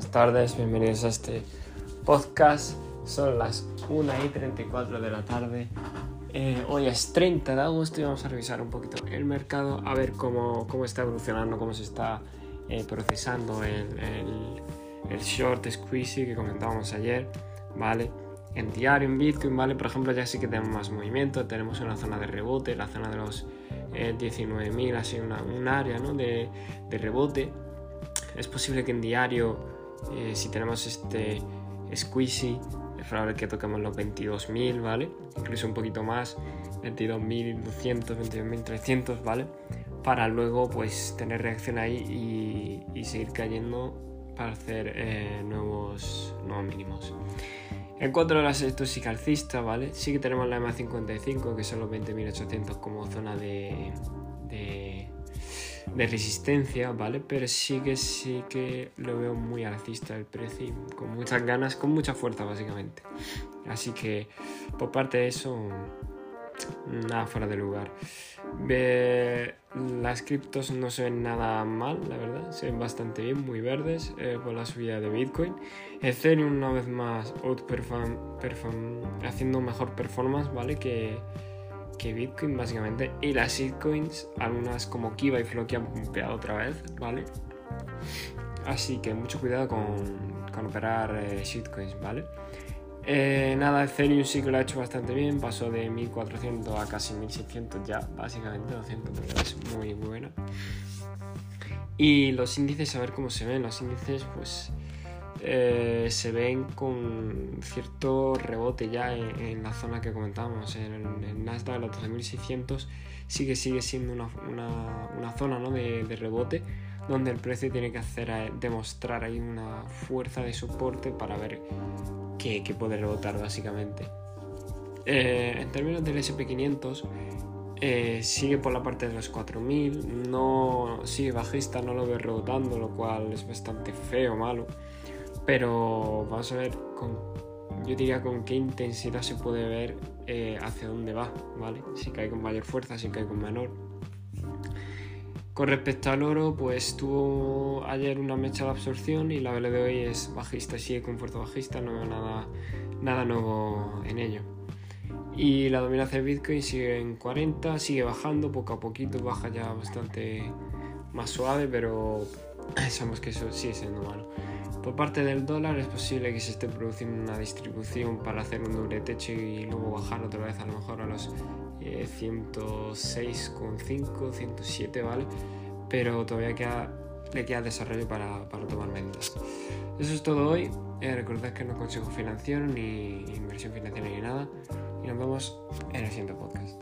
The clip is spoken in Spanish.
buenas tardes, bienvenidos a este podcast. Son las 1 y 34 de la tarde. Eh, hoy es 30 de agosto y vamos a revisar un poquito el mercado, a ver cómo, cómo está evolucionando, cómo se está eh, procesando el, el, el, short squeezy que comentábamos ayer, ¿vale? En diario, en Bitcoin, ¿vale? Por ejemplo, ya sí que tenemos más movimiento, tenemos una zona de rebote, la zona de los eh, 19.000, así una, un área ¿no? de, de rebote es posible que en diario, eh, si tenemos este squeezy, es probable que toquemos los 22.000, ¿vale? Incluso un poquito más, 22.200, 22.300, ¿vale? Para luego pues tener reacción ahí y, seguir cayendo para hacer eh, nuevos, nuevos mínimos. En cuanto a las alcistas, ¿vale? Sí que tenemos la EMA 55, que son los 20.800 como zona de de resistencia, ¿vale? Pero sí que sí que lo veo muy alcista el precio con muchas ganas, con mucha fuerza básicamente. Así que por parte de eso, nada fuera de lugar. las criptos no se ven nada mal, la verdad, se ven bastante bien, muy verdes eh, por la subida de Bitcoin. Ethereum una vez más outperform, haciendo mejor performance, ¿vale? Que que Bitcoin básicamente. Y las shitcoins, algunas como Kiva y Floki han pumpeado otra vez, ¿vale? Así que mucho cuidado con, con operar eh, shitcoins, ¿vale? Eh, nada, Ethereum sí que lo ha hecho bastante bien, pasó de 1400 a casi 1600 ya, básicamente 200, es muy buena. Y los índices, a ver cómo se ven, los índices pues eh, se ven con cierto rebote ya en, la zona que comentábamos, en el, Nasdaq, los 12.600, sigue, sigue siendo una, una, zona ¿no? de, de, rebote donde el precio tiene que hacer eh, demostrar ahí una fuerza de soporte para ver que, que puede rebotar básicamente. Eh, en términos del SP500, eh, sigue por la parte de los 4000, no sigue bajista, no lo veo rebotando, lo cual es bastante feo, malo. Pero vamos a ver, con, yo diría con qué intensidad se puede ver eh, hacia dónde va, ¿vale? Si cae con mayor fuerza, si cae con menor. Con respecto al oro, pues tuvo ayer una mecha de absorción y la vela de hoy es bajista, sigue con fuerza bajista, no veo nada, nada nuevo en ello. Y la dominancia de Bitcoin sigue en 40, sigue bajando poco a poquito, baja ya bastante más suave, pero sabemos que eso sigue siendo malo. Por parte del dólar es posible que se esté produciendo una distribución para hacer un doble techo y luego bajar otra vez a lo mejor a los 106,5, eh, 107, ¿vale? Pero todavía queda, le queda desarrollo para, para tomar medidas. Eso es todo hoy. Eh, recordad que no consejo financiero ni inversión financiera ni nada. Y nos vemos en el siguiente podcast.